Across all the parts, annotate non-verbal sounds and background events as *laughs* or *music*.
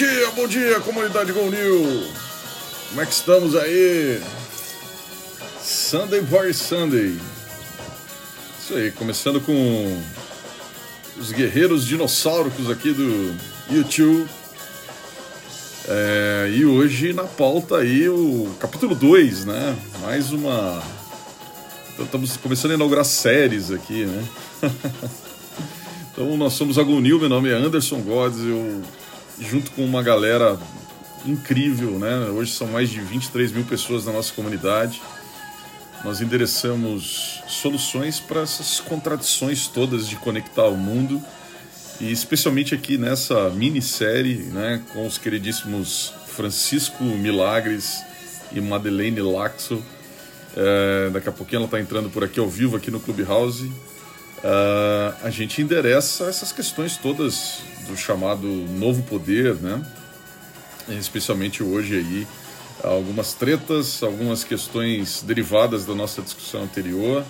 Dia, bom dia, comunidade Go New. Como é que estamos aí? Sunday Party Sunday. Isso aí, começando com os guerreiros dinossauros aqui do YouTube. É, e hoje na pauta aí o capítulo 2, né? Mais uma. Então, estamos começando a inaugurar séries aqui, né? *laughs* então nós somos a Go New, meu nome é Anderson Godes, eu junto com uma galera incrível, né? Hoje são mais de 23 mil pessoas na nossa comunidade. Nós endereçamos soluções para essas contradições todas de conectar o mundo e especialmente aqui nessa minissérie, né, com os queridíssimos Francisco Milagres e Madeleine Laxo. É, daqui a pouquinho ela está entrando por aqui ao vivo aqui no Clubhouse. Uh, a gente endereça essas questões todas do chamado novo poder, né? Especialmente hoje aí, algumas tretas, algumas questões derivadas da nossa discussão anterior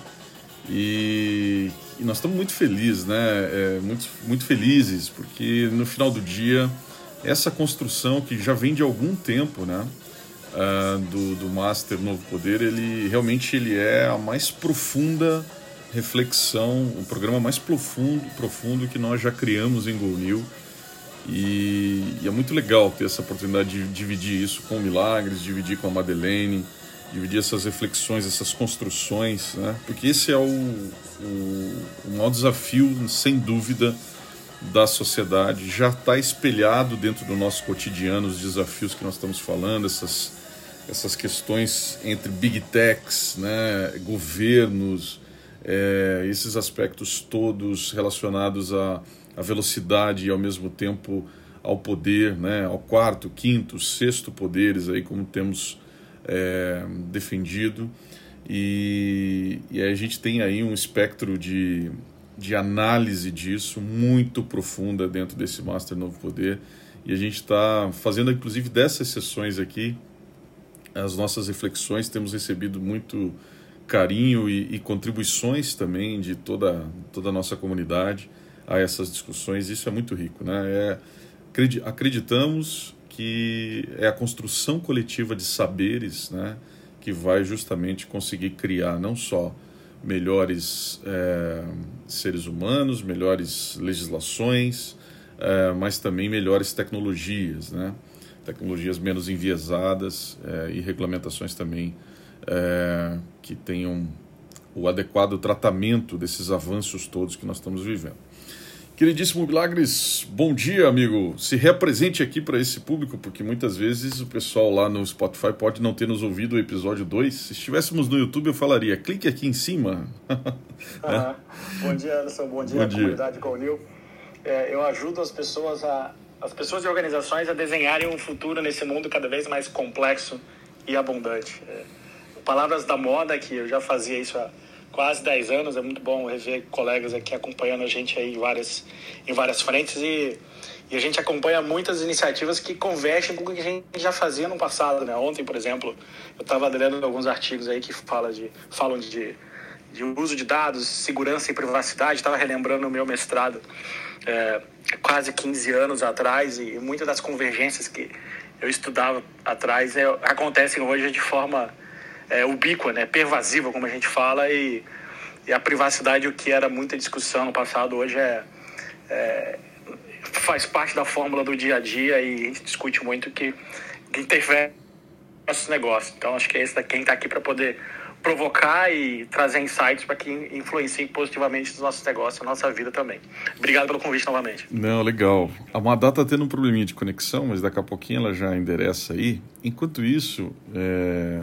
e, e nós estamos muito felizes, né? É, muito, muito felizes porque no final do dia essa construção que já vem de algum tempo, né? Uh, do, do Master Novo Poder, ele realmente ele é a mais profunda reflexão, o programa mais profundo, profundo que nós já criamos em Go New. E, e, é muito legal ter essa oportunidade de dividir isso com o Milagres, dividir com a Madeleine, dividir essas reflexões, essas construções, né? porque esse é o, o, o maior desafio, sem dúvida, da sociedade. Já está espelhado dentro do nosso cotidiano os desafios que nós estamos falando, essas, essas questões entre big techs, né? governos, é, esses aspectos todos relacionados à, à, velocidade e ao mesmo tempo ao poder, né, ao quarto, quinto, sexto poderes, aí como temos é, defendido. E, e a gente tem aí um espectro de, de análise disso muito profunda dentro desse Master Novo Poder. E a gente está fazendo, inclusive, dessas sessões aqui, as nossas reflexões. Temos recebido muito carinho e, e, contribuições também de toda, toda a nossa comunidade a essas discussões. Isso é muito rico. Né? É, acreditamos que é a construção coletiva de saberes né, que vai justamente conseguir criar não só melhores é, seres humanos, melhores legislações, é, mas também melhores tecnologias, né? tecnologias menos enviesadas é, e regulamentações também é, que tenham o adequado tratamento desses avanços todos que nós estamos vivendo. Queridíssimo Milagres, bom dia, amigo. Se represente aqui para esse público, porque muitas vezes o pessoal lá no Spotify pode não ter nos ouvido o episódio 2. Se estivéssemos no YouTube, eu falaria: clique aqui em cima. *laughs* Ah, bom dia, Anderson. Bom dia, bom dia. comunidade Colnil. É, eu ajudo as pessoas a as pessoas e organizações a desenharem um futuro nesse mundo cada vez mais complexo e abundante. É Palavras da Moda, que eu já fazia isso há quase 10 anos, é muito bom rever colegas aqui acompanhando a gente aí em várias, em várias frentes. E, e a gente acompanha muitas iniciativas que convergem com o que a gente já fazia no passado, né? Ontem, por exemplo, eu estava lendo alguns artigos aí que fala de, falam de, de uso de dados, segurança e privacidade, estava relembrando o meu mestrado é, quase 15 anos atrás e muitas das convergências que eu estudava atrás é, acontecem hoje de forma é, ubíqua, né, pervasiva, como a gente fala, e, e, a privacidade, o que era muita discussão no passado, hoje é, é, faz parte da fórmula do dia a dia e a gente discute muito que, que interfere no nosso negócio. Então, acho que é esse daqui, quem está aqui para poder provocar e trazer insights para que influenciem positivamente os nossos negócios, a nossa vida também. Obrigado pelo convite novamente. Não, legal. A Madá está tendo um probleminha de conexão, mas daqui a pouquinho ela já endereça aí. Enquanto isso, é,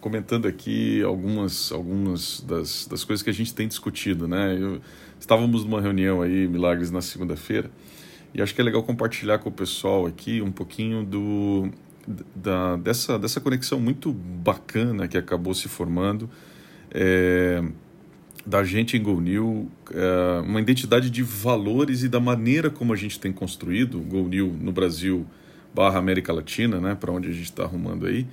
comentando aqui algumas, algumas das, das coisas que a gente tem discutido, né? Eu, estávamos numa reunião aí, Milagres, na segunda-feira, e acho que é legal compartilhar com o pessoal aqui um pouquinho do da, dessa, dessa conexão muito bacana que acabou se formando é, da gente em Go New, é, uma identidade de valores e da maneira como a gente tem construído Go New no Brasil barra América Latina, né, para onde a gente está arrumando aí,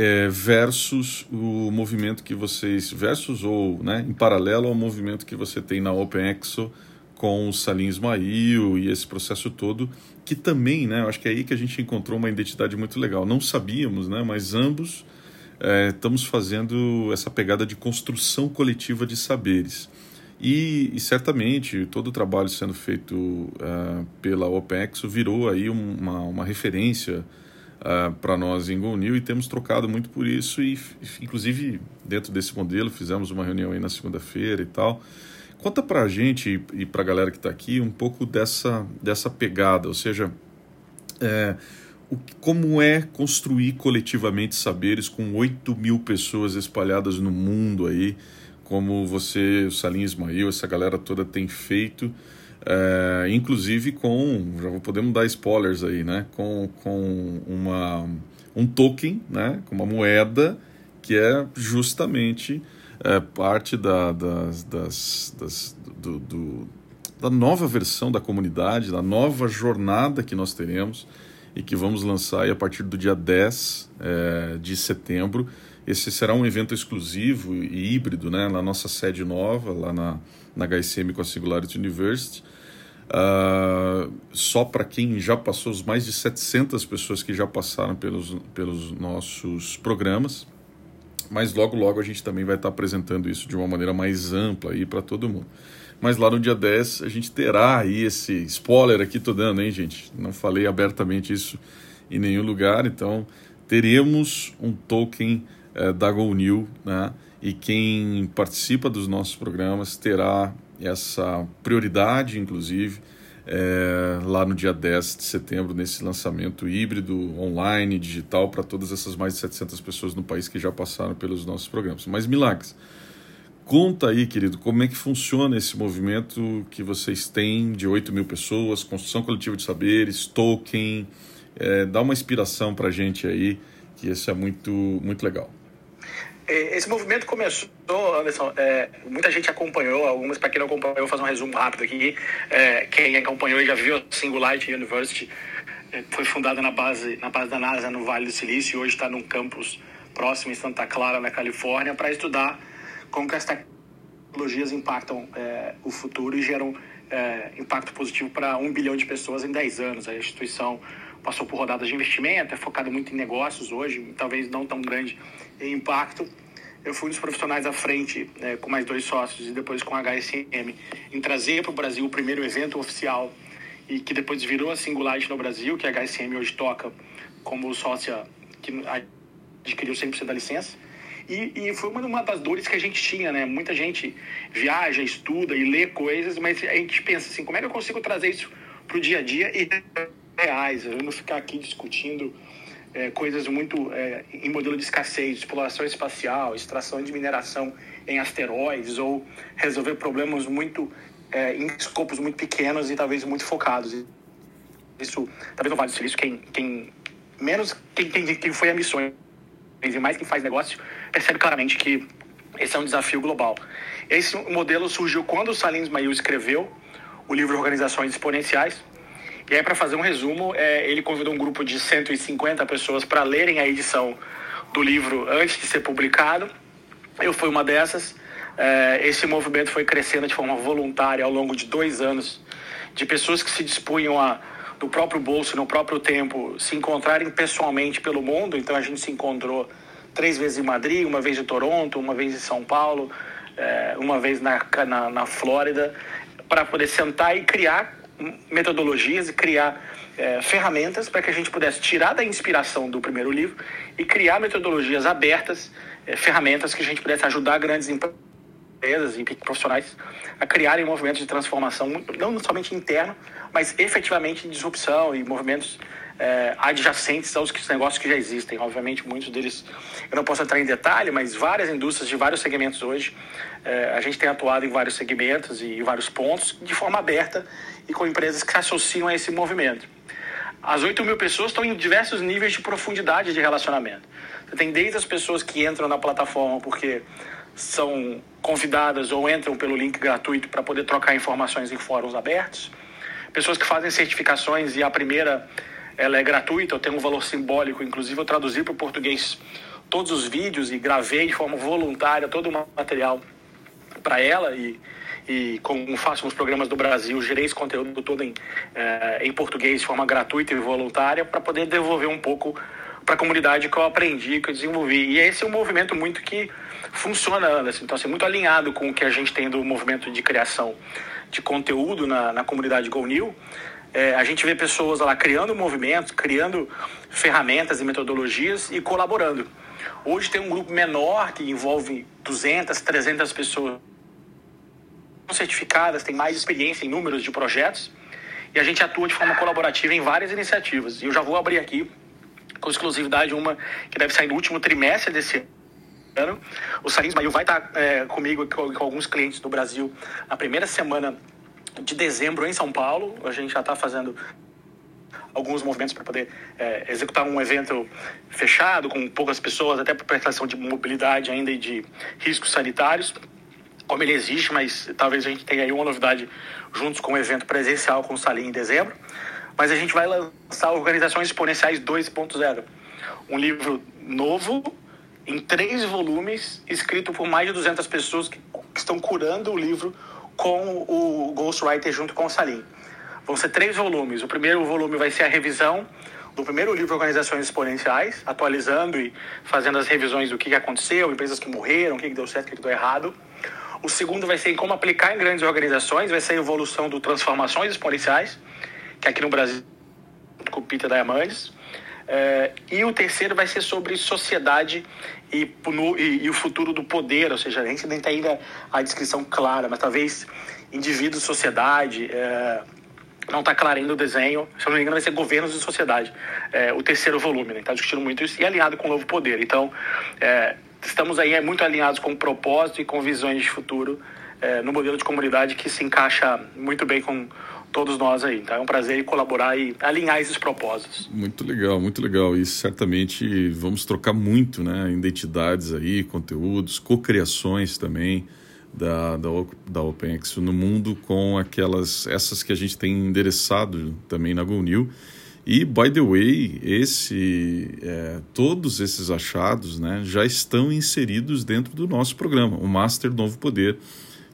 é, versus o movimento que vocês, versus ou né, em paralelo ao movimento que você tem na OpenExo com o Salim Ismail e esse processo todo, que também, né, acho que é aí que a gente encontrou uma identidade muito legal. Não sabíamos, né, mas ambos é, estamos fazendo essa pegada de construção coletiva de saberes. E, e, certamente todo o trabalho sendo feito uh, pela OPEX virou aí uma, uma referência uh, é, para nós em GoNew e temos trocado muito por isso e inclusive dentro desse modelo fizemos uma reunião aí na segunda-feira e tal. Conta para a gente e para a galera que está aqui um pouco dessa, dessa pegada, ou seja, é, o, como é construir coletivamente saberes com 8 mil pessoas espalhadas no mundo aí, como você, o Salim Ismail, essa galera toda tem feito, é, inclusive com, já podemos dar spoilers aí, né? Com, com uma, um token, né? Com uma moeda que é justamente é, parte da, das, das, das do, do, da nova versão da comunidade, da nova jornada que nós teremos e que vamos lançar a partir do dia 10 é, de setembro esse será um evento exclusivo e híbrido né, na nossa sede nova, lá na, na HSM com a Singularity University. Uh, só para quem já passou, os mais de 700 pessoas que já passaram pelos, pelos nossos programas. Mas logo, logo a gente também vai estar apresentando isso de uma maneira mais ampla aí para todo mundo. Mas lá no dia 10 a gente terá aí esse spoiler aqui, tô dando, hein, gente? Não falei abertamente isso em nenhum lugar, então teremos um token é, da GoNew, né? E quem participa dos nossos programas terá essa prioridade, inclusive, é, lá no dia 10 de setembro, nesse lançamento híbrido, online, digital, para todas essas mais de 700 pessoas no país que já passaram pelos nossos programas. Mas, Milagres, conta aí, querido, como é que funciona esse movimento que vocês têm de 8 mil pessoas, construção coletiva de saberes, token, é, dá uma inspiração para a gente aí, que isso é muito, muito legal. É, esse movimento começou, Anderson, é, muita gente acompanhou, algumas, para quem não acompanhou, vou fazer um resumo rápido aqui. É, quem acompanhou e já viu a Singularity University, é, foi fundada na base, na base da NASA no Vale do Silício e hoje está num campus próximo em Santa Clara, na Califórnia, para estudar como que as tecnologias impactam é, o futuro e geram é, impacto positivo para um bilhão de pessoas em 10 anos. A instituição passou por rodadas de investimento, é focada muito em negócios hoje, talvez não tão grande em impacto. Eu fui um dos profissionais à frente, é, com mais dois sócios e depois com a HSM, em trazer para o Brasil o primeiro evento oficial e que depois virou a Singularity no Brasil, que a HSM hoje toca como sócia que adquiriu 100% da licença. E, e, foi uma das dores que a gente tinha, né? Muita gente viaja, estuda e lê coisas, mas a gente pensa assim, como é que eu consigo trazer isso para o dia a dia e reais, eu não ficar aqui discutindo é, coisas muito é, em modelo de escassez, exploração espacial, extração de mineração em asteroides ou resolver problemas muito é, em escopos muito pequenos e talvez muito focados. Isso, talvez no Vale Silício, quem, quem menos quem, quem, quem foi a missões e mais quem faz negócio percebe claramente que esse é um desafio global. Esse modelo surgiu quando o Salim Ismail escreveu o livro Organizações Exponenciais, e aí, para fazer um resumo, é, ele convidou um grupo de 150 pessoas para lerem a edição do livro antes de ser publicado. Eu fui uma dessas. É, esse movimento foi crescendo de forma voluntária ao longo de dois anos, de pessoas que se dispunham a, do próprio bolso, no próprio tempo, se encontrarem pessoalmente pelo mundo. Então, a gente se encontrou três vezes em Madrid, uma vez em Toronto, uma vez em São Paulo, é, uma vez na, na, na Flórida, para poder sentar e criar metodologias e criar é, ferramentas para que a gente pudesse tirar da inspiração do primeiro livro e criar metodologias abertas, é, ferramentas que a gente pudesse ajudar grandes empresas e profissionais a criarem movimentos de transformação, não somente interno, mas efetivamente de disrupção e movimentos é, adjacentes aos negócios que já existem. Obviamente, muitos deles eu não posso entrar em detalhe, mas várias indústrias de vários segmentos hoje, é, a gente tem atuado em vários segmentos e vários pontos de forma aberta e com empresas que se associam a esse movimento. As 8 mil pessoas estão em diversos níveis de profundidade de relacionamento. Você tem desde as pessoas que entram na plataforma porque são convidadas ou entram pelo link gratuito para poder trocar informações em fóruns abertos, pessoas que fazem certificações e a primeira ela é gratuita, eu tenho um valor simbólico, inclusive eu traduzi para o português todos os vídeos e gravei de forma voluntária todo o material para ela e, e como faço nos programas do Brasil, gerei esse conteúdo todo em, é, em português de forma gratuita e voluntária para poder devolver um pouco para a comunidade que eu aprendi, que eu desenvolvi. E esse é um movimento muito que funciona, Anderson. Então, assim, muito alinhado com o que a gente tem do movimento de criação de conteúdo na, na comunidade GoNew. É, a gente vê pessoas lá criando movimentos, criando ferramentas e metodologias e colaborando. Hoje tem um grupo menor que envolve 200, 300 pessoas certificadas, têm mais experiência em números de projetos e a gente atua de forma colaborativa em várias iniciativas. E eu já vou abrir aqui com exclusividade uma que deve sair no último trimestre desse ano. O Salim Ismail vai estar é, comigo com, com alguns clientes do Brasil na primeira semana de dezembro em São Paulo. A gente já está fazendo alguns movimentos para poder é, executar um evento fechado com poucas pessoas, até por questão de mobilidade ainda e de riscos sanitários como ele existe, mas talvez a gente tenha aí uma novidade juntos com o evento presencial com o Salim em dezembro. Mas a gente vai lançar Organizações Exponenciais 2.0, um livro novo em três volumes, escrito por mais de 200 pessoas que, estão curando o livro com o Ghostwriter junto com o Salim. Vão ser três volumes. O primeiro volume vai ser a revisão do primeiro livro Organizações Exponenciais, atualizando e fazendo as revisões do que aconteceu, empresas que morreram, o que deu certo, o que deu errado. O segundo vai ser em como aplicar em grandes organizações, vai ser a evolução do transformações exponenciais, que aqui no Brasil, com o Peter Diamandis. É, e o terceiro vai ser sobre sociedade e, no, e, e, o futuro do poder, ou seja, a gente nem tem ainda a descrição clara, mas talvez indivíduo, sociedade, é, não está claro ainda o desenho, se eu não me engano vai ser governos e sociedade, é, o terceiro volume, está né? discutindo muito isso e alinhado com o novo poder. Então, é, estamos aí é, muito alinhados com propósito e com visões de futuro é, no modelo de comunidade que se encaixa muito bem com todos nós aí. Então é um prazer colaborar e alinhar esses propósitos. Muito legal, muito legal. E certamente vamos trocar muito, né? Identidades aí, conteúdos, cocriações também da, da, da OpenX no mundo com aquelas, essas que a gente tem endereçado também na GoNew. E, by the way, esse, é, todos esses achados né, já estão inseridos dentro do nosso programa, o Master Novo Poder,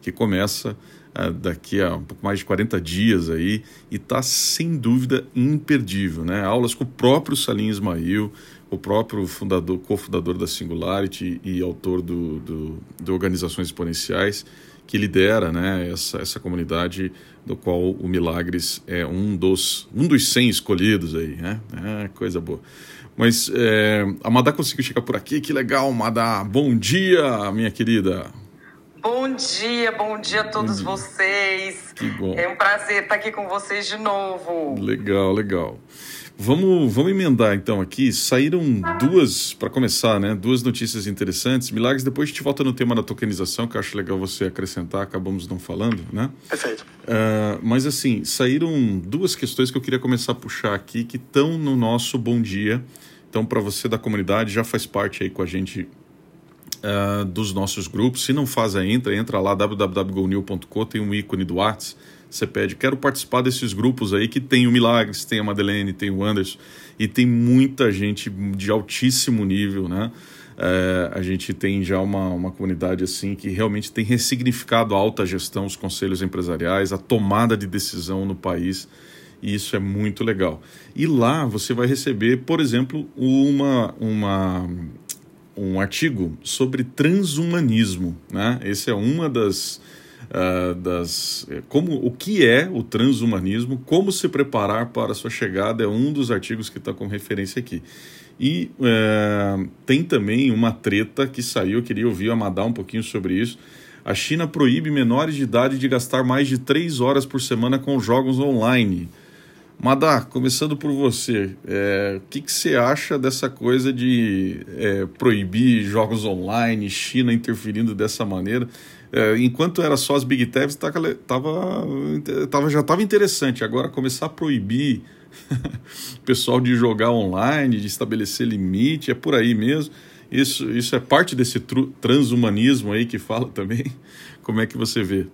que começa é, daqui a um pouco mais de 40 dias aí e está sem dúvida imperdível. Né? Aulas com o próprio Salim Ismail, o próprio fundador, cofundador da Singularity e autor do, do, do Organizações Exponenciais, que lidera né, essa, essa comunidade do qual o Milagres é um dos, um dos 100 escolhidos aí, né? É, coisa boa. Mas é, a Madá conseguiu chegar por aqui, que legal, Madá. Bom dia, minha querida. Bom dia, bom dia a todos dia. vocês. Que bom. É um prazer estar aqui com vocês de novo. Legal, legal. Vamos, vamos emendar então aqui. Saíram duas, para começar, né? Duas notícias interessantes. Milagres, depois a gente volta no tema da tokenização, que eu acho legal você acrescentar, acabamos não falando, né? Perfeito. Uh, mas assim, saíram duas questões que eu queria começar a puxar aqui, que estão no nosso Bom Dia. Então, para você da comunidade, já faz parte aí com a gente uh, dos nossos grupos. Se não faz ainda, entra lá www.gonil.com, tem um ícone do WhatsApp você pede, quero participar desses grupos aí que tem o Milagres, tem a Madeleine, tem o Anderson e tem muita gente de altíssimo nível, né? É, a gente tem já uma, uma comunidade assim que realmente tem ressignificado a alta gestão, os conselhos empresariais, a tomada de decisão no país e isso é muito legal. E lá você vai receber, por exemplo, uma, uma, um artigo sobre transhumanismo. Né? Esse é uma das uh, das eh, como o que é o transhumanismo, como se preparar para sua chegada é um dos artigos que está com referência aqui. E uh, tem também uma treta que saiu, eu queria ouvir a Madá um pouquinho sobre isso. A China proíbe menores de idade de gastar mais de três horas por semana com jogos online. Madá, começando por você, é, o que, que você acha dessa coisa de é, proibir jogos online, China interferindo dessa maneira? É, enquanto era só as Big Techs, tava, tava, já estava interessante. Agora começar a proibir o *laughs* pessoal de jogar online, de estabelecer limite, é por aí mesmo. Isso, isso é parte desse transhumanismo aí que fala também. *laughs* Como é que você vê?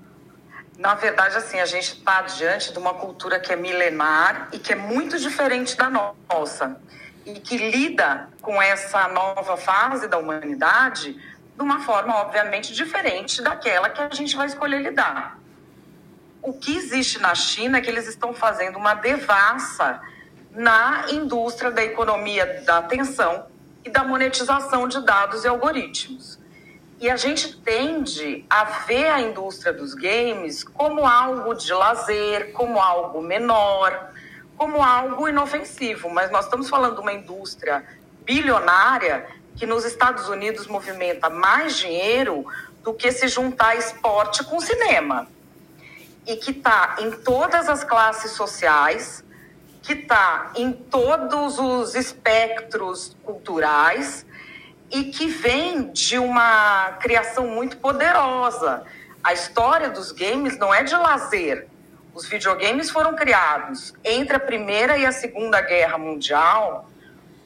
Na verdade, assim, a gente está diante de uma cultura que é milenar e que é muito diferente da nossa. E que lida com essa nova fase da humanidade de uma forma, obviamente, diferente daquela que a gente vai escolher lidar. o que existe na China é que eles estão fazendo uma devassa na indústria da economia da atenção e da monetização de dados e algoritmos. E a gente tende a ver a indústria dos games como algo de lazer, como algo menor, como algo inofensivo. Mas nós estamos falando de uma indústria bilionária que nos Estados Unidos movimenta mais dinheiro do que se juntar esporte com cinema. E que está em todas as classes sociais, que está em todos os espectros culturais e que vem de uma criação muito poderosa. A história dos games não é de lazer. Os videogames foram criados entre a Primeira e a Segunda Guerra Mundial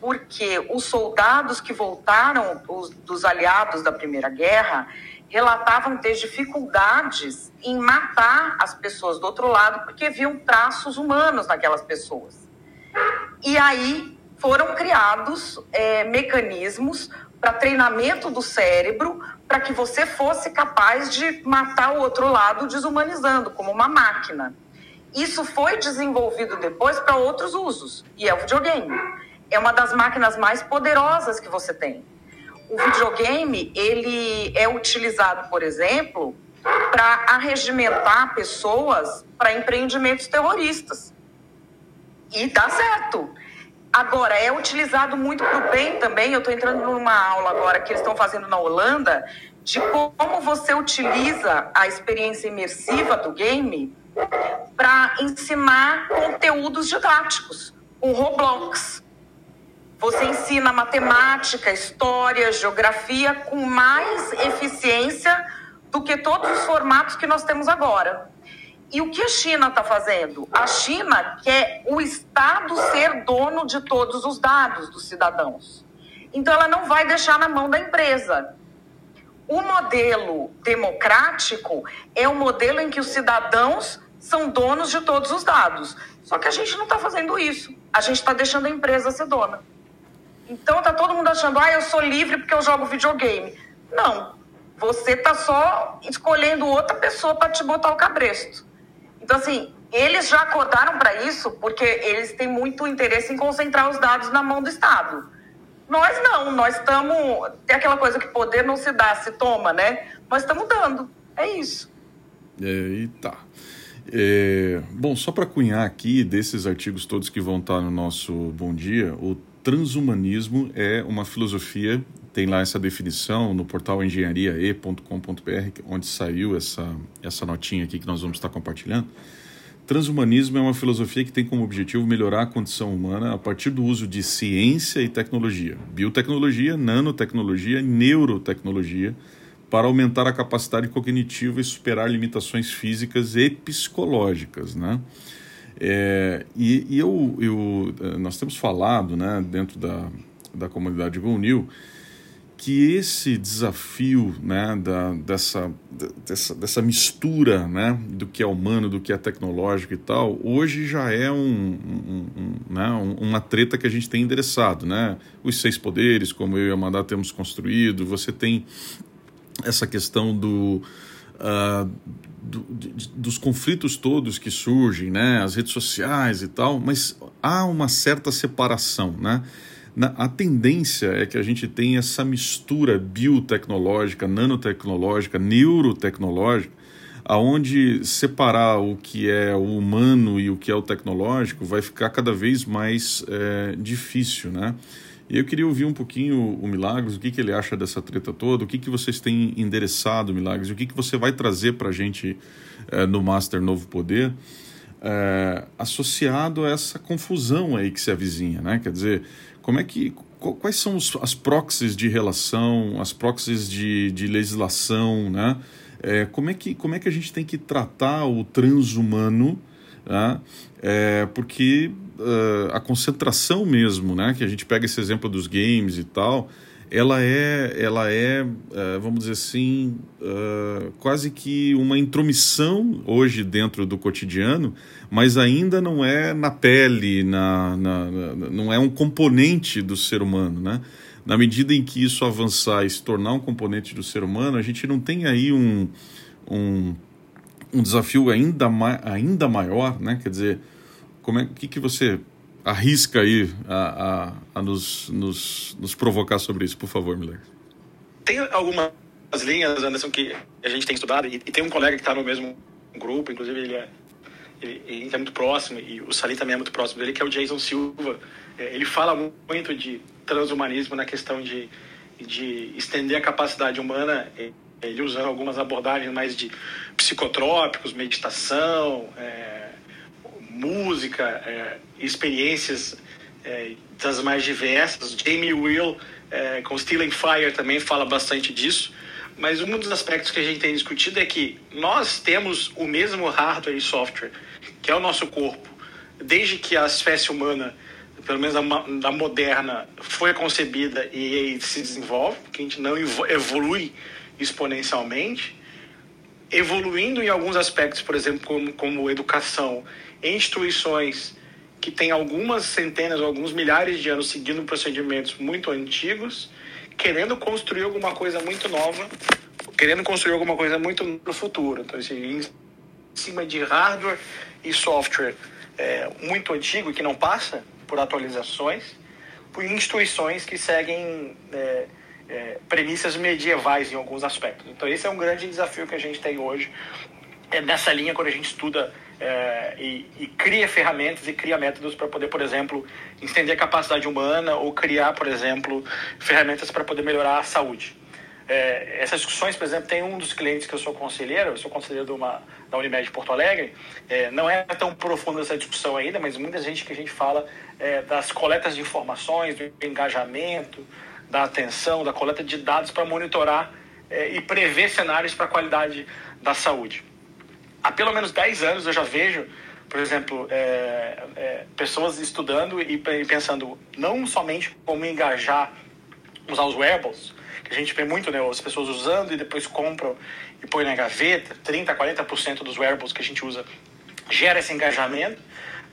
porque os soldados que voltaram os, dos aliados da Primeira Guerra relatavam ter dificuldades em matar as pessoas do outro lado porque viam traços humanos naquelas pessoas. E aí foram criados é, mecanismos para treinamento do cérebro para que você fosse capaz de matar o outro lado desumanizando, como uma máquina. Isso foi desenvolvido depois para outros usos, e é o videogame. É uma das máquinas mais poderosas que você tem. O videogame, ele é utilizado, por exemplo, para arregimentar pessoas para empreendimentos terroristas. E dá certo. Agora, é utilizado muito para o bem também. Eu estou entrando numa aula agora que eles estão fazendo na Holanda de como você utiliza a experiência imersiva do game para ensinar conteúdos didáticos, o Roblox. Você ensina matemática, história, geografia com mais eficiência do que todos os formatos que nós temos agora. E o que a China está fazendo? A China quer o Estado ser dono de todos os dados dos cidadãos. Então, ela não vai deixar na mão da empresa. O modelo democrático é o modelo em que os cidadãos são donos de todos os dados. Só que a gente não está fazendo isso. A gente está deixando a empresa ser dona. Então tá todo mundo achando, ah, eu sou livre porque eu jogo videogame. Não, você tá só escolhendo outra pessoa para te botar o cabresto. Então assim, eles já acordaram para isso porque eles têm muito interesse em concentrar os dados na mão do Estado. Nós não, nós estamos. Tem aquela coisa que poder não se dá, se toma, né? Nós estamos dando. É isso. Eita. É, bom, só para cunhar aqui desses artigos todos que vão estar no nosso Bom Dia, o transhumanismo é uma filosofia, tem lá essa definição no portal engenhariae.com.br, onde saiu essa, essa notinha aqui que nós vamos estar compartilhando. Transhumanismo é uma filosofia que tem como objetivo melhorar a condição humana a partir do uso de ciência e tecnologia, biotecnologia, nanotecnologia e neurotecnologia, para aumentar a capacidade cognitiva e superar limitações físicas e psicológicas, né? É, e, e eu, eu, eh, nós temos falado né, dentro da, da comunidade GoNew que esse desafio né, da, dessa, dessa, dessa mistura né, do que é humano, do que é tecnológico e tal, hoje já é um, um, um, né, uma treta que a gente tem endereçado. Né? Os seis poderes, como eu e a Amanda temos construído, você tem essa questão do, uh, do, de, dos conflitos todos que surgem, né, as redes sociais e tal, mas há uma certa separação, né? Na, a tendência é que a gente tenha essa mistura biotecnológica, nanotecnológica, neurotecnológica, aonde separar o que é o humano e o que é o tecnológico vai ficar cada vez mais é, difícil, né? E eu queria ouvir um pouquinho o Milagres, o que, que ele acha dessa treta toda, o que, que vocês têm endereçado, Milagres, o que, que você vai trazer para a gente é, no Master Novo Poder, é, associado a essa confusão aí que se avizinha, né? Quer dizer, como é que, quais são os, as proxies de relação, as proxies de, de legislação, né? É, como, é que, como é que a gente tem que tratar o transhumano, né? Porque uh, a concentração mesmo, né? Que a gente pega esse exemplo dos games e tal, ela é, ela é, uh, vamos dizer assim, uh, quase que uma intromissão hoje dentro do cotidiano, mas ainda não é na pele, na, na, na, não é um componente do ser humano, né? Na medida em que isso avançar e se tornar um componente do ser humano, a gente não tem aí um, um um desafio ainda, ma ainda maior, né? Quer dizer, como é que, que você arrisca aí a, a, a nos, nos, nos provocar sobre isso, por favor, Miller? Tem algumas linhas, Anderson, que a gente tem estudado, e, e tem um colega que está no mesmo grupo, inclusive ele é, ele, ele é muito próximo, e o Salim também é muito próximo dele, que é o Jason Silva. É, ele fala muito de transhumanismo na questão de, de estender a capacidade humana, ele usando algumas abordagens mais de psicotrópicos, meditação, é, música, é, experiências é, das mais diversas. Jamie Will, é, com Stealing Fire, também fala bastante disso. Mas um dos aspectos que a gente tem discutido é que nós temos o mesmo hardware e software, que é o nosso corpo, desde que a espécie humana, pelo menos da, moderna, foi concebida e se desenvolve, que a gente não evolui exponencialmente, evoluindo em alguns aspectos, por exemplo, como, como educação, instituições que têm algumas centenas ou alguns milhares de anos seguindo procedimentos muito antigos, querendo construir alguma coisa muito nova, querendo construir alguma coisa muito no futuro. Então, assim, em cima de hardware e software é, muito antigo que não passa por atualizações, por instituições que seguem é, é, premissas medievais em alguns aspectos. Então, esse é um grande desafio que a gente tem hoje é nessa linha quando a gente estuda é, e, e, cria ferramentas e cria métodos para poder, por exemplo, estender a capacidade humana ou criar, por exemplo, ferramentas para poder melhorar a saúde. É, essas discussões, por exemplo, tem um dos clientes que eu sou conselheiro, eu sou conselheiro de uma, da Unimed de Porto Alegre, é, não é tão profunda essa discussão ainda, mas muita gente que a gente fala é, das coletas de informações, do engajamento, da atenção, da coleta de dados para monitorar é, e prever cenários para a qualidade da saúde. Há pelo menos 10 anos eu já vejo, por exemplo, é, é, pessoas estudando e pensando não somente como engajar, usar os wearables, que a gente vê muito, né, as pessoas usando e depois compram e põem na gaveta, 30%, 40% dos wearables que a gente usa gera esse engajamento,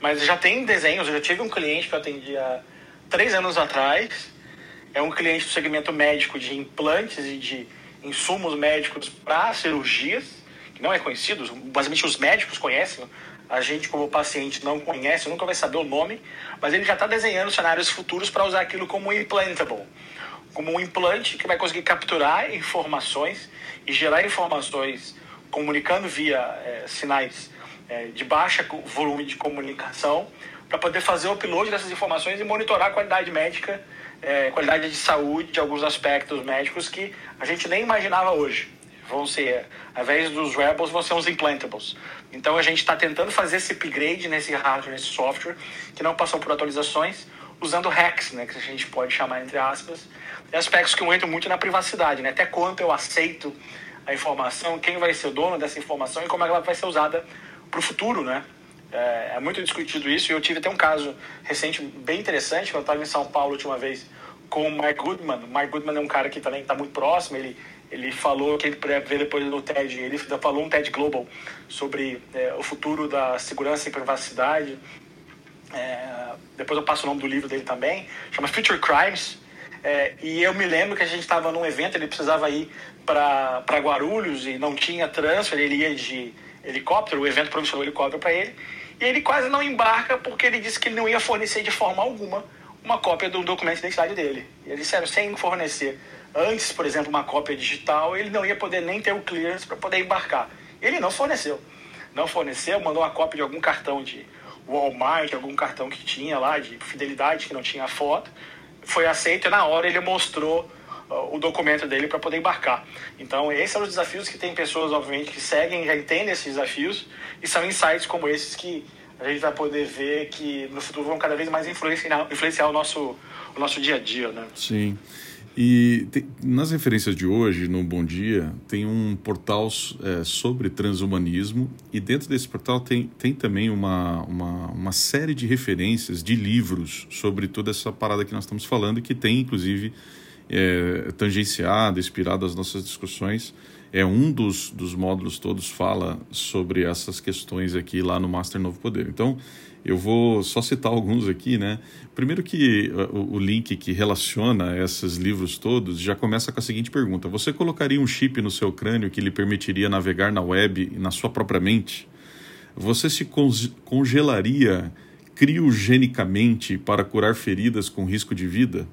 mas já tem desenhos, eu já tive um cliente que eu atendi há três anos atrás, é um cliente do segmento médico de implantes e de insumos médicos para cirurgias, que não é conhecido, basicamente os médicos conhecem, a gente como paciente não conhece, nunca vai saber o nome, mas ele já está desenhando cenários futuros para usar aquilo como implantable, como um implante que vai conseguir capturar informações e gerar informações comunicando via é, sinais é, de baixa volume de comunicação para poder fazer o upload dessas informações e monitorar a qualidade médica é, qualidade de saúde de alguns aspectos médicos que a gente nem imaginava hoje. Vão ser, ao invés dos wearables, vão ser os implantables. Então a gente está tentando fazer esse upgrade nesse hardware, nesse software, que não passou por atualizações, usando hacks, né, que a gente pode chamar entre aspas, e aspectos que entram muito na privacidade, né, até quanto eu aceito a informação, quem vai ser o dono dessa informação e como ela vai ser usada para o futuro, né? É, é, muito discutido isso e eu tive até um caso recente bem interessante, eu estava em São Paulo a última vez, com o Mike Goodman. O Mike Goodman é um cara que também está muito próximo, ele, ele falou que ele ver depois no TED, ele falou um TED Global sobre é, o futuro da segurança e privacidade. É, depois eu passo o nome do livro dele também, chama Future Crimes. É, e eu me lembro que a gente estava num evento, ele precisava ir para Guarulhos e não tinha transfer, ele ia de helicóptero, o evento um helicóptero para ele. E ele quase não embarca porque ele disse que ele não ia fornecer de forma alguma uma cópia do documento de identidade dele. E eles disseram, sem fornecer antes, por exemplo, uma cópia digital, ele não ia poder nem ter o clearance para poder embarcar. Ele não forneceu. Não forneceu, mandou uma cópia de algum cartão de Walmart, algum cartão que tinha lá de fidelidade, que não tinha foto. Foi aceito e na hora ele mostrou uh, o documento dele para poder embarcar. Então, esses são os desafios que tem pessoas, obviamente, que seguem, já entendem esses desafios, e são insights como esses que a gente vai poder ver que no futuro vão cada vez mais influenciar, influenciar o, nosso, o nosso dia a dia, né? Sim. E tem, nas referências de hoje, no Bom Dia, tem um portal é, sobre transhumanismo e dentro desse portal tem, tem também uma, uma, uma série de referências de livros sobre toda essa parada que nós estamos falando que tem, inclusive, é, tangenciado, inspirado as nossas discussões é um dos, dos módulos todos fala sobre essas questões aqui lá no Master Novo Poder. Então, eu vou só citar alguns aqui, né? Primeiro que uh, o, o link que relaciona esses livros todos já começa com a seguinte pergunta: Você colocaria um chip no seu crânio que lhe permitiria navegar na web e na sua própria mente? Você se congelaria criogenicamente para curar feridas com risco de vida?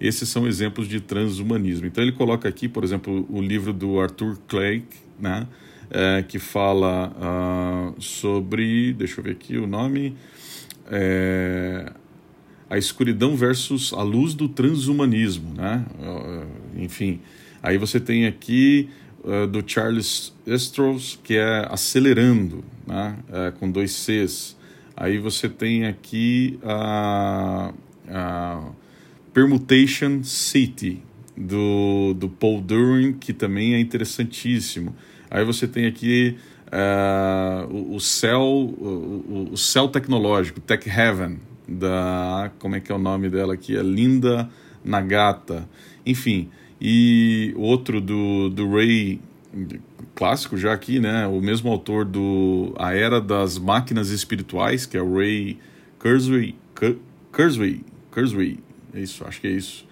Esses são exemplos de transhumanismo. Então ele coloca aqui, por exemplo, o livro do Arthur Clarke, né? É, que fala uh, sobre, deixa eu ver aqui o nome, é, a escuridão versus a luz do transhumanismo, né? Uh, enfim, aí você tem aqui uh, do Charles Stross, que é Acelerando, né? É, com dois Cs. Aí você tem aqui a, a Permutation City, do, do Paul Durin, que também é interessantíssimo. Aí você tem aqui uh, o, o céu o, o céu tecnológico, Tech Heaven, da como é que é o nome dela aqui? É Linda Nagata. Enfim, e outro do, do Ray clássico já aqui, né? O mesmo autor do A Era das Máquinas Espirituais, que é o Ray Kurzweil, Kurzweil, Kurzweil, isso, acho que é isso.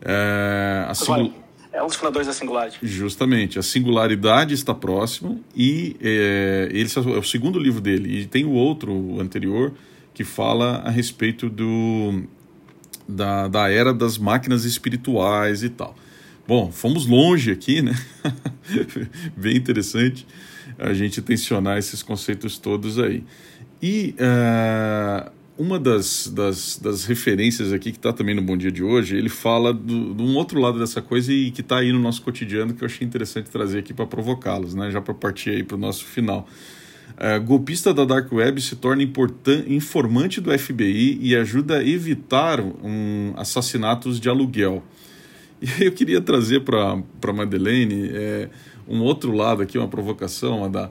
É, a singul... é um dos fundadores da Singularity. Justamente, a singularidade está próxima e é, ele é o segundo livro dele. E tem o outro, o anterior, que fala a respeito do, da, da era das máquinas espirituais e tal. Bom, fomos longe aqui, né? *laughs* Bem interessante a gente tensionar esses conceitos todos aí. E uh, uma das, das, das referências aqui que está também no Bom Dia de hoje, ele fala do, de um outro lado dessa coisa e que está aí no nosso cotidiano que eu achei interessante trazer aqui para provocá-los, né? já para partir aí para o nosso final. Uh, golpista da Dark Web se torna informante do FBI e ajuda a evitar um, assassinatos de aluguel. E eu queria trazer para Madeleine é, um outro lado aqui, uma provocação, a da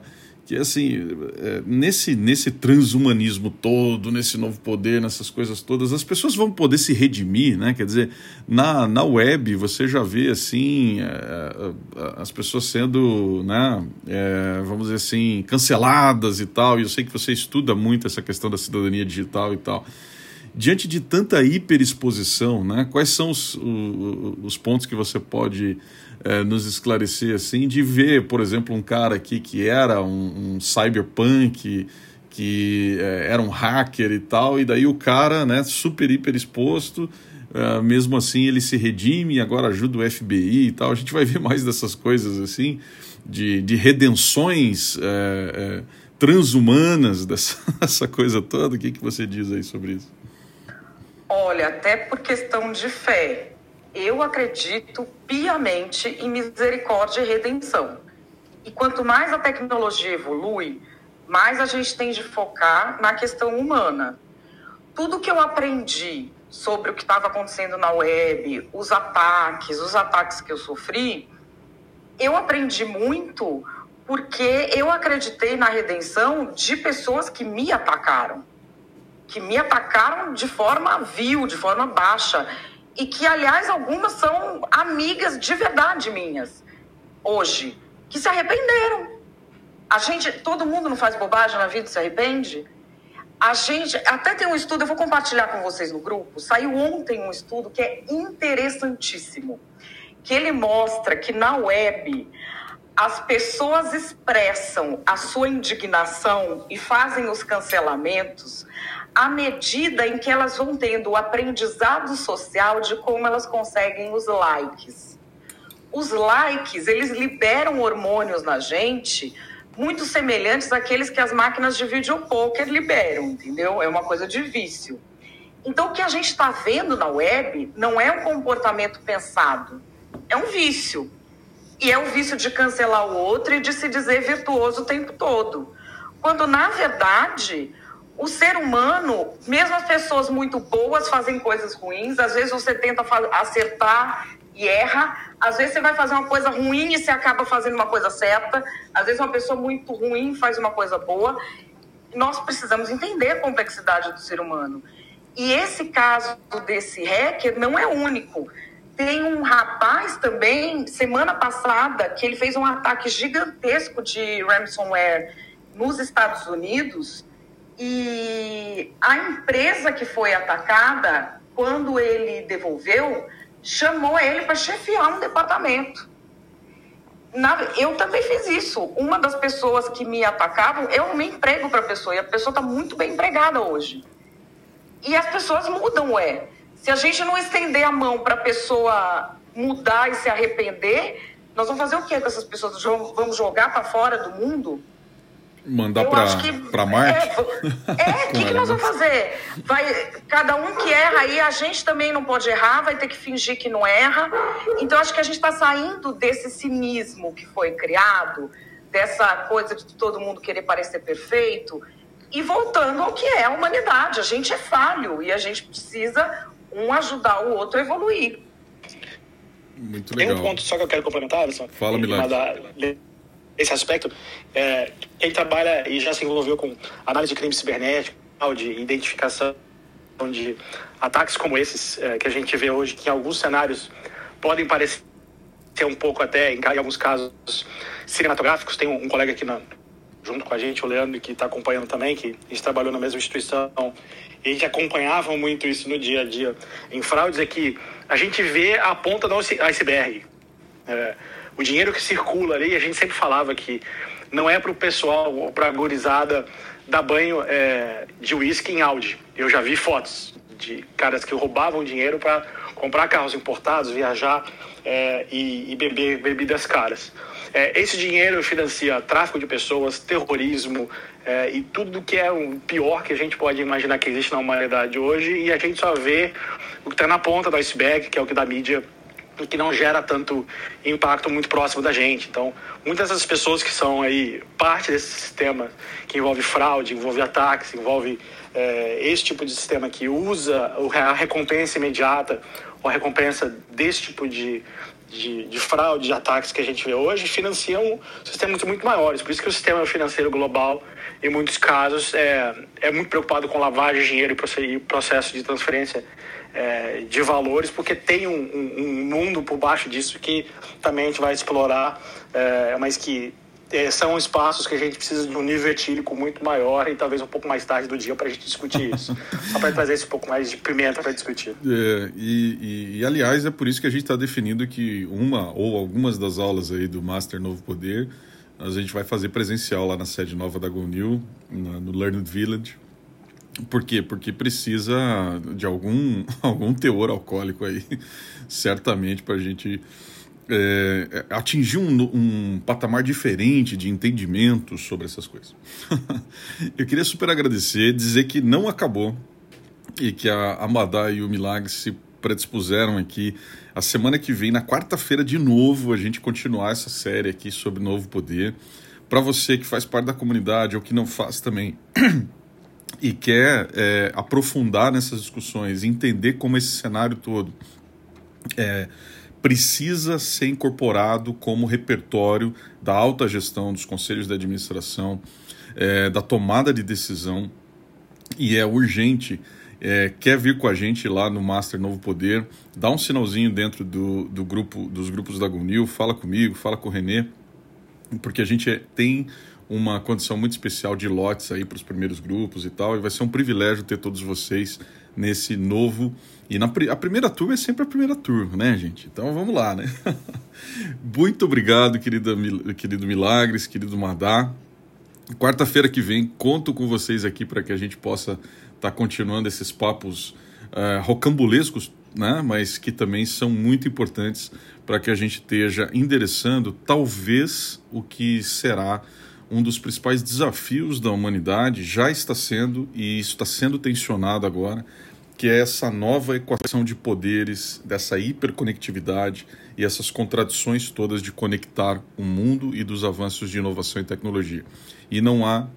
que assim é, nesse nesse transhumanismo todo nesse novo poder nessas coisas todas as pessoas vão poder se redimir né? Quer dizer na, na web você já vê assim é, é, as pessoas sendo né vamos dizer assim canceladas e tal e eu sei que você estuda muito essa questão da cidadania digital e tal diante de tanta hiperexposição né quais são os, os, os pontos que você pode é, nos esclarecer assim, de ver, por exemplo, um cara aqui que era um, um cyberpunk, que é, era um hacker e tal, e daí o cara, né, super hiper exposto, é, mesmo assim ele se redime e agora ajuda o FBI e tal. A gente vai ver mais dessas coisas assim, de, de redenções transhumanas *laughs* dessa, dessa coisa toda. O que, que você diz aí sobre isso? Olha, até por questão de fé eu acredito piamente em misericórdia e redenção. E quanto mais a tecnologia evolui, mais a gente tem de focar na questão humana. Tudo que eu aprendi sobre o que estava acontecendo na web, os ataques, os ataques que eu sofri, eu aprendi muito porque eu acreditei na redenção de pessoas que me atacaram. Que me atacaram de forma vil, de forma baixa e que, aliás, algumas são amigas de verdade minhas hoje, que se arrependeram. A gente, todo mundo não faz bobagem na vida e se arrepende? A gente, até tem um estudo, eu vou compartilhar com vocês no grupo. Saiu ontem um estudo que é interessantíssimo, que ele mostra que na web as pessoas expressam a sua indignação e fazem os cancelamentos à medida em que elas vão tendo o aprendizado social de como elas conseguem os likes. Os likes, eles liberam hormônios na gente muito semelhantes àqueles que as máquinas de videopoker liberam, entendeu? É uma coisa de vício. Então, o que a gente está vendo na web não é um comportamento pensado, é um vício. E é o vício de cancelar o outro e de se dizer virtuoso o tempo todo. Quando, na verdade, o ser humano, mesmo as pessoas muito boas fazem coisas ruins, às vezes você tenta acertar e erra, às vezes você vai fazer uma coisa ruim e você acaba fazendo uma coisa certa, às vezes uma pessoa muito ruim faz uma coisa boa. Nós precisamos entender a complexidade do ser humano. E esse caso desse hacker não é único. tem um rapaz também, semana passada, que ele fez um ataque gigantesco de ransomware nos Estados Unidos e a empresa que foi atacada, quando ele devolveu, chamou ele para chefiar um departamento. Na, eu também fiz isso. Uma das pessoas que me atacavam, eu me emprego para a pessoa e a pessoa está muito bem empregada hoje. E as pessoas mudam, ué. Se a gente não estender a mão para a pessoa mudar e se arrepender, nós vamos fazer o que com essas pessoas? Vamos jogar para fora do mundo? Mandar para Marte? É, *laughs* o que, que nós vamos fazer? Vai, cada um que erra aí, a gente também não pode errar, vai ter que fingir que não erra. Então, acho que a gente está saindo desse cinismo que foi criado, dessa coisa de todo mundo querer parecer perfeito, e voltando ao que é a humanidade. A gente é falho e a gente precisa um ajudar o outro a evoluir. Muito legal. Tem um ponto só que eu quero complementar, Alisson. Fala, Milagre esse aspecto, é, quem trabalha e já se envolveu com análise de crime cibernético, de identificação de ataques como esses é, que a gente vê hoje, que em alguns cenários podem parecer um pouco até, em, alguns casos, cinematográficos. Tem um, um colega aqui na, junto com a gente, o Leandro, que está acompanhando também, que a gente trabalhou na mesma instituição, e a gente acompanhava muito isso no dia a dia em fraudes, é que a gente vê a ponta do iceberg. É, o dinheiro que circula ali, a gente sempre falava que não é para o pessoal ou para a gurizada dar banho é, de uísque em Audi. Eu já vi fotos de caras que roubavam dinheiro para comprar carros importados, viajar é, e, e, beber bebidas caras. É, esse dinheiro financia tráfico de pessoas, terrorismo é, e tudo que é o pior que a gente pode imaginar que existe na humanidade hoje e a gente só vê o que está na ponta do iceberg, que é o que da mídia que não gera tanto impacto muito próximo da gente. Então, muitas dessas pessoas que são aí parte desse sistema que envolve fraude, envolve ataques, envolve é, esse tipo de sistema que usa a recompensa imediata ou a recompensa desse tipo de, de, de, fraude, de ataques que a gente vê hoje, financiam sistemas muito maiores. Por isso que o sistema financeiro global, em muitos casos, é, é muito preocupado com lavagem de dinheiro e processo de transferência é, de valores, porque tem um, um, um, mundo por baixo disso que também a gente vai explorar, é, mas que é, são espaços que a gente precisa de um nível etílico muito maior e talvez um pouco mais tarde do dia para a gente discutir isso. *laughs* Só para trazer esse pouco mais de pimenta para discutir. É, e, e, e, aliás, é por isso que a gente está definindo que uma ou algumas das aulas aí do Master Novo Poder a gente vai fazer presencial lá na sede nova da GoNew, no Learned Village por quê? Porque precisa de algum, *laughs* algum teor alcoólico aí, certamente, para a gente é, atingir um, um, patamar diferente de entendimento sobre essas coisas. *laughs* Eu queria super agradecer, dizer que não acabou e que a Amadá e o Milagre se predispuseram aqui a semana que vem, na quarta-feira, de novo, a gente continuar essa série aqui sobre Novo Poder. Para você que faz parte da comunidade ou que não faz também. *clears throat* e quer é, aprofundar nessas discussões, entender como esse cenário todo é, precisa ser incorporado como repertório da alta gestão, dos conselhos de administração, é, da tomada de decisão, e é urgente. É, quer vir com a gente lá no Master Novo Poder, dá um sinalzinho dentro do, do grupo dos grupos da Gunil, fala comigo, fala com o Renê, porque a gente é, tem uma condição muito especial de lotes aí para os primeiros grupos e tal, e vai ser um privilégio ter todos vocês nesse novo. E na, a primeira turma é sempre a primeira turma, né, gente? Então vamos lá, né? *laughs* muito obrigado, querida, querido Milagres, querido Madá. Quarta-feira que vem, conto com vocês aqui para que a gente possa estar tá continuando esses papos uh, rocambolescos, né? mas que também são muito importantes para que a gente esteja endereçando talvez o que será um dos principais desafios da humanidade já está sendo, e isso está sendo tensionado agora, que é essa nova equação de poderes, dessa hiperconectividade e essas contradições todas de conectar o mundo e dos avanços de inovação e tecnologia. E não há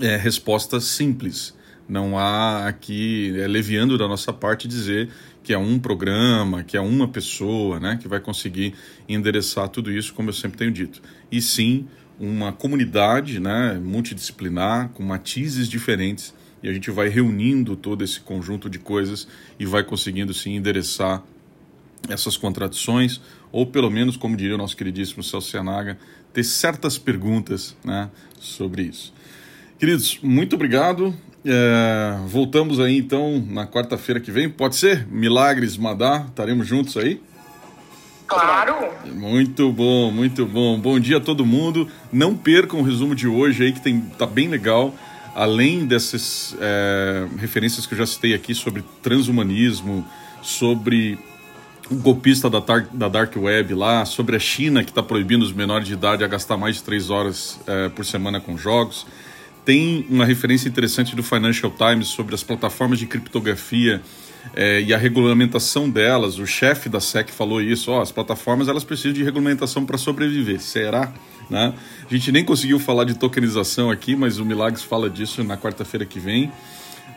é, resposta simples. Não há aqui, é, leviando da nossa parte, dizer que é um programa, que é uma pessoa né, que vai conseguir endereçar tudo isso, como eu sempre tenho dito. E sim, uma comunidade né, multidisciplinar, com matizes diferentes, e a gente vai reunindo todo esse conjunto de coisas e vai conseguindo se endereçar essas contradições, ou pelo menos, como diria o nosso queridíssimo Celso Cianaga, ter certas perguntas né, sobre isso. Queridos, muito obrigado. É, voltamos aí então na quarta-feira que vem. Pode ser? Milagres Madá, estaremos juntos aí? Claro! Muito bom, muito bom. Bom dia a todo mundo. Não percam o resumo de hoje aí, que tem, tá bem legal. Além dessas é, referências que eu já citei aqui sobre transhumanismo, sobre o golpista da, da Dark Web lá, sobre a China que está proibindo os menores de idade a gastar mais de três horas é, por semana com jogos. Tem uma referência interessante do Financial Times sobre as plataformas de criptografia é, e a regulamentação delas. O chefe da SEC falou isso: ó, as plataformas elas precisam de regulamentação para sobreviver. Será? Né? A gente nem conseguiu falar de tokenização aqui, mas o Milagres fala disso na quarta-feira que vem.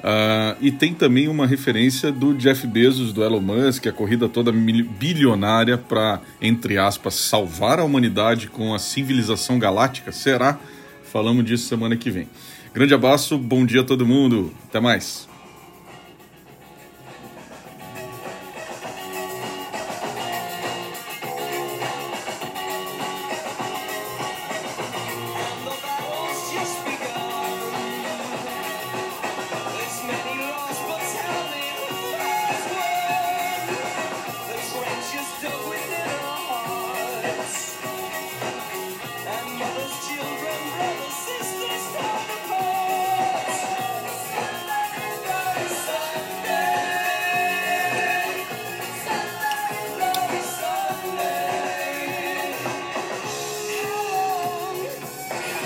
Uh, e tem também uma referência do Jeff Bezos, do Elon Musk, a corrida toda bilionária para, entre aspas, salvar a humanidade com a civilização galáctica. Será? Falamos disso semana que vem. Grande abraço, bom dia a todo mundo. Até mais.